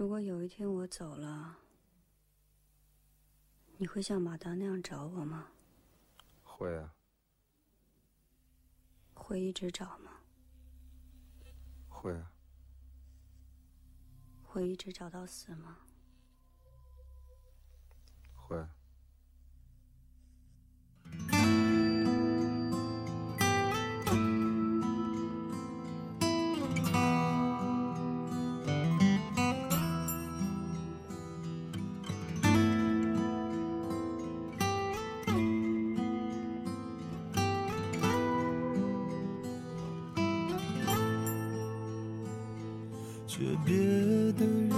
如果有一天我走了，你会像马达那样找我吗？会啊。会一直找吗？会啊。会一直找到死吗？会。特别的远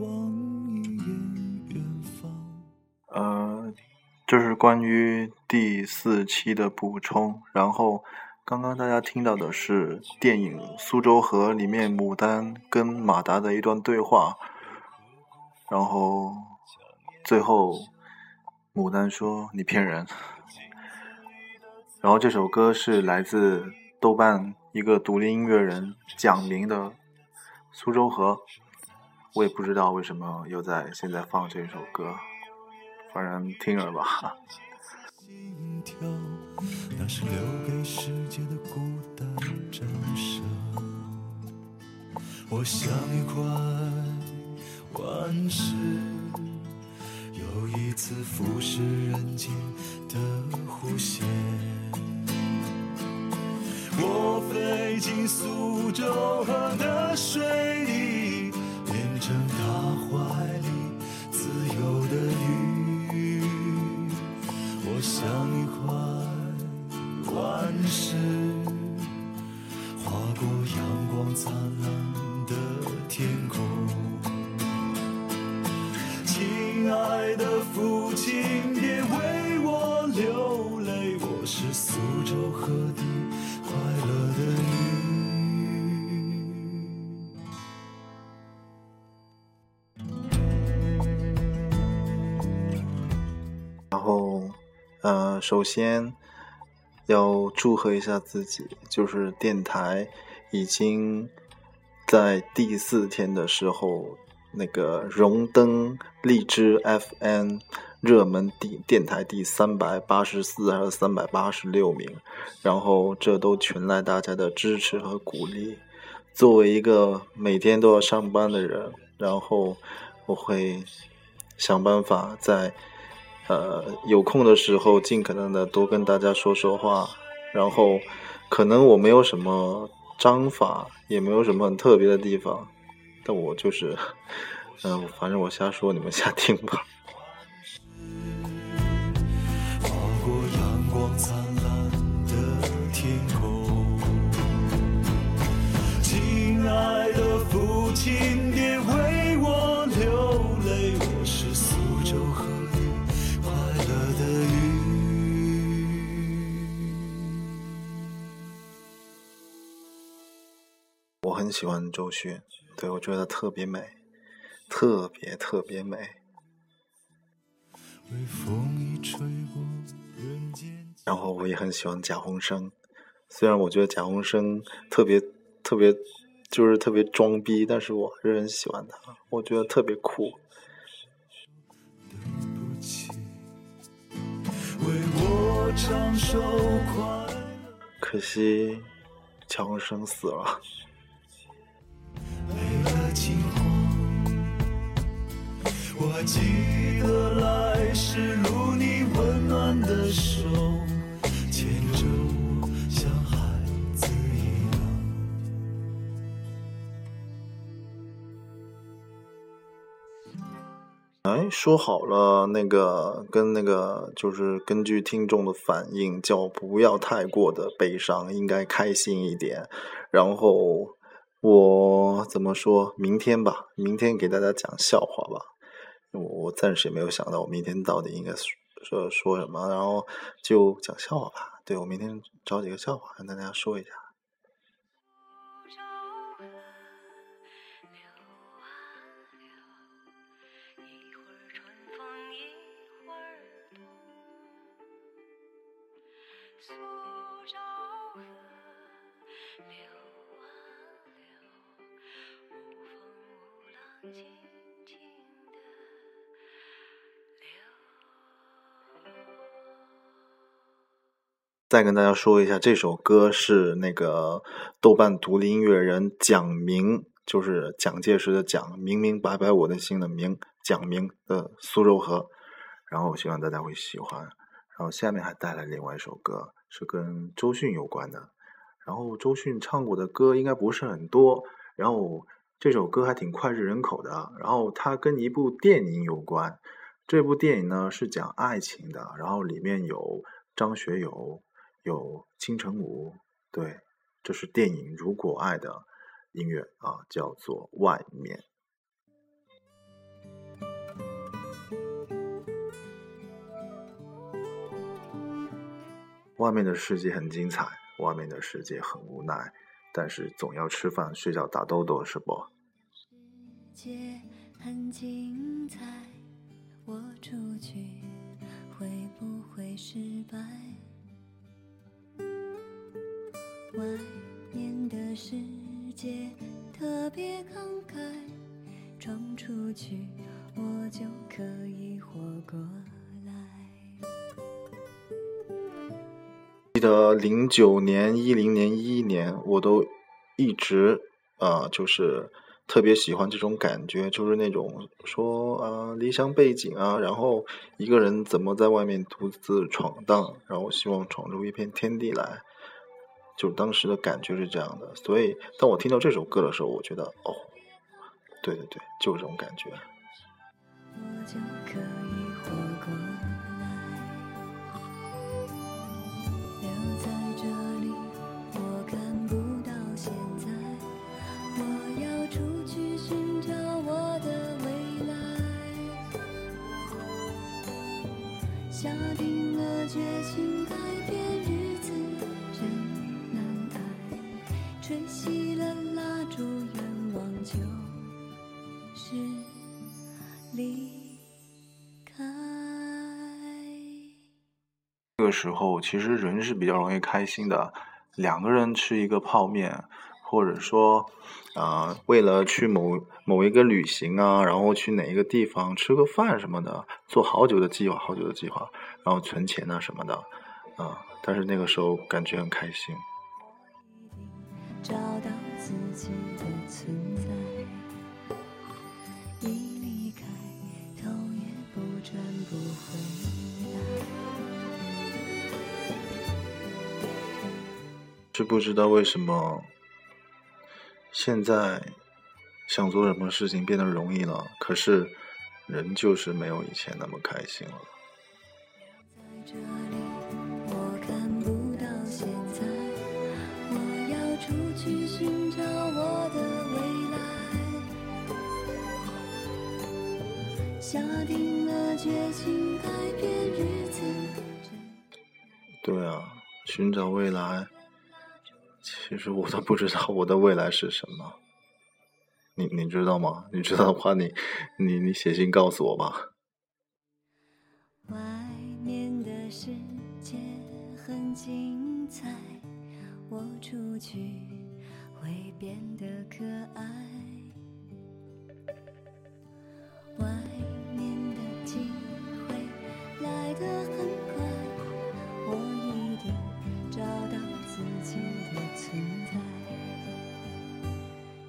方远方呃，这是关于第四期的补充。然后，刚刚大家听到的是电影《苏州河》里面牡丹跟马达的一段对话。然后，最后牡丹说：“你骗人。”然后这首歌是来自豆瓣一个独立音乐人蒋明的《苏州河》。我也不知道为什么又在现在放这首歌。反正听着吧。心跳，那是留给世界的孤单战胜。我像一块顽石，又一次腐蚀人间的弧线。我飞进苏州河的水我是苏州河的快乐的鱼。然后。呃，首先要祝贺一下自己，就是电台已经在第四天的时候，那个荣登荔枝 FM 热门第电台第三百八十四还是三百八十六名，然后这都全赖大家的支持和鼓励。作为一个每天都要上班的人，然后我会想办法在。呃，有空的时候尽可能的多跟大家说说话，然后可能我没有什么章法，也没有什么很特别的地方，但我就是，嗯，反正我瞎说，你们瞎听吧。父亲。很喜欢周迅，对我觉得特别美，特别特别美。然后我也很喜欢贾宏声，虽然我觉得贾宏声特别特别就是特别装逼，但是我还是很喜欢他，我觉得特别酷。可惜乔生死了。我记得来时路，哎，说好了，那个跟那个就是根据听众的反应，叫不要太过的悲伤，应该开心一点。然后我怎么说？明天吧，明天给大家讲笑话吧。我我暂时也没有想到我明天到底应该说说什么，然后就讲笑话吧。对我明天找几个笑话跟大家说一下。再跟大家说一下，这首歌是那个豆瓣独立音乐人蒋明，就是蒋介石的蒋，明明白白我的心的明，蒋明的《苏州河》，然后希望大家会喜欢。然后下面还带来另外一首歌，是跟周迅有关的。然后周迅唱过的歌应该不是很多，然后这首歌还挺脍炙人口的。然后它跟一部电影有关，这部电影呢是讲爱情的，然后里面有张学友。有金城武，对，这是电影《如果爱》的音乐啊，叫做《外面》。外面的世界很精彩，外面的世界很无奈，但是总要吃饭、睡觉、打豆豆，是不？世界很精彩，我出去会不会失败？外面的世界特别慷慨，闯出去我就可以活过得零九年、一零年、一一年，我都一直啊，就是特别喜欢这种感觉，就是那种说啊，离乡背景啊，然后一个人怎么在外面独自闯荡，然后希望闯出一片天地来。就当时的感觉是这样的，所以当我听到这首歌的时候，我觉得哦，对对对，就是这种感觉。下决心改变。吹熄了蜡烛，愿望就是离开。这个时候，其实人是比较容易开心的。两个人吃一个泡面，或者说，啊，为了去某某一个旅行啊，然后去哪一个地方吃个饭什么的，做好久的计划，好久的计划，然后存钱啊什么的，啊，但是那个时候感觉很开心。找到自己的存在，一离开，头也不转不回来。是不知道为什么，现在想做什么事情变得容易了，可是人就是没有以前那么开心了。下定了决心改变日子对啊，寻找未来。其实我都不知道我的未来是什么。你你知道吗？你知道的话，你你你写信告诉我吧。外面的世界很精彩，我出去会变得可爱。外面的精会来得。我存在，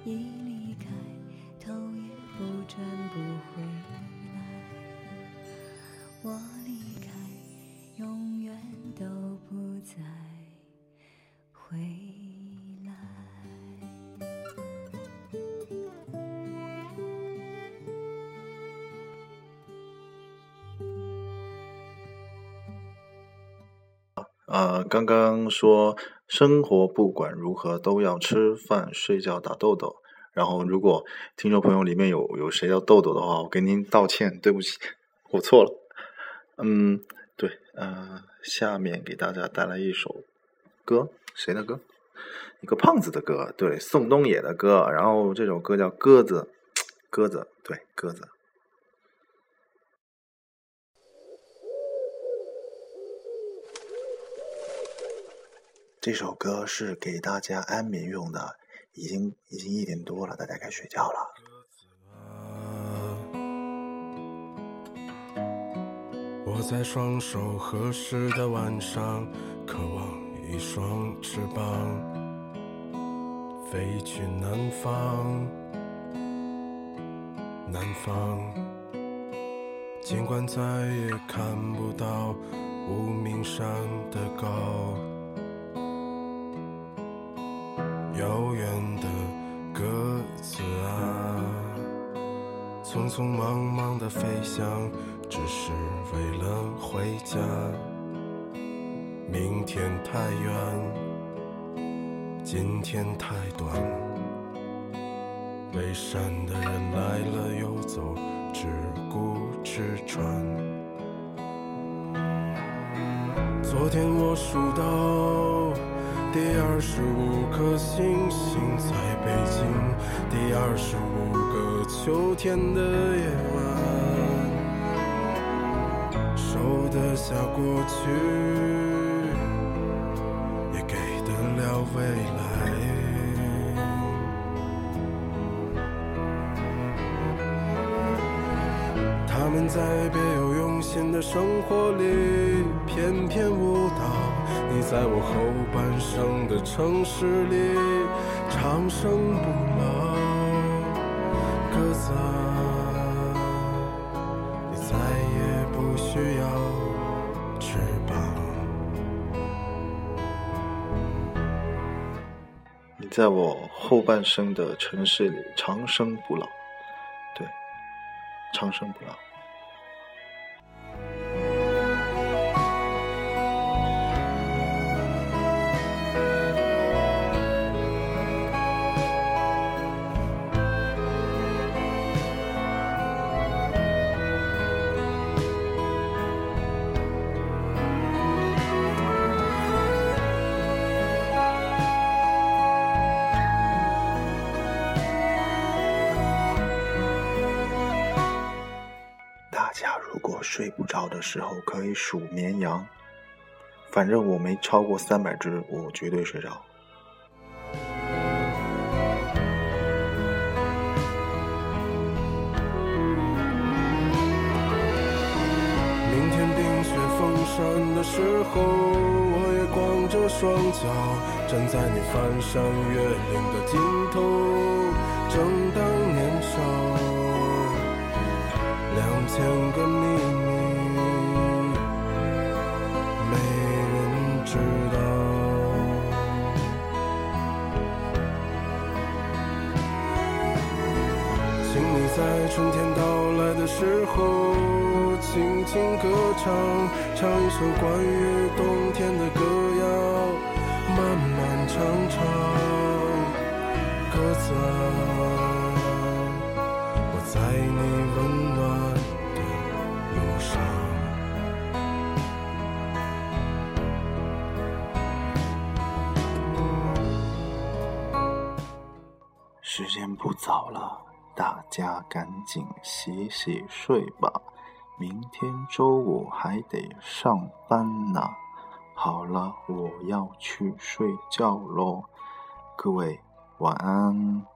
一离开，头也不转不回来，我离开，永远都不再回来。啊，刚刚说。生活不管如何都要吃饭、睡觉、打豆豆。然后，如果听众朋友里面有有谁要豆豆的话，我跟您道歉，对不起，我错了。嗯，对，呃，下面给大家带来一首歌，谁的歌？一个胖子的歌，对，宋冬野的歌。然后这首歌叫《鸽子》，鸽子，对，鸽子。这首歌是给大家安眠用的，已经已经一点多了，大家该睡觉了。我在双手合十的晚上，渴望一双翅膀飞去南方。南方尽管再也看不到无名山的高。匆忙忙的飞翔，只是为了回家。明天太远，今天太短，背山的人来了又走。只顾吃穿。昨天我数到第二十五颗星星在北京，第二十五秋天的夜晚，收得下过去，也给得了未来。他们在别有用心的生活里翩翩舞蹈，你在我后半生的城市里长生不老。鸽子啊，你再也不需要翅膀。你在我后半生的城市里长生不老，对，长生不老。睡不着的时候，可以数绵羊。反正我没超过三百只，我绝对睡着。明天冰雪封山的时候，我也光着双脚站在你翻山越岭的尽头，正当年少，两千个你在春天到来的时候，轻轻歌唱，唱一首关于冬天的歌谣，漫漫长长。鸽子啊，我在你温暖的路上。时间不早了，大家赶紧洗洗睡吧，明天周五还得上班呢。好了，我要去睡觉喽，各位晚安。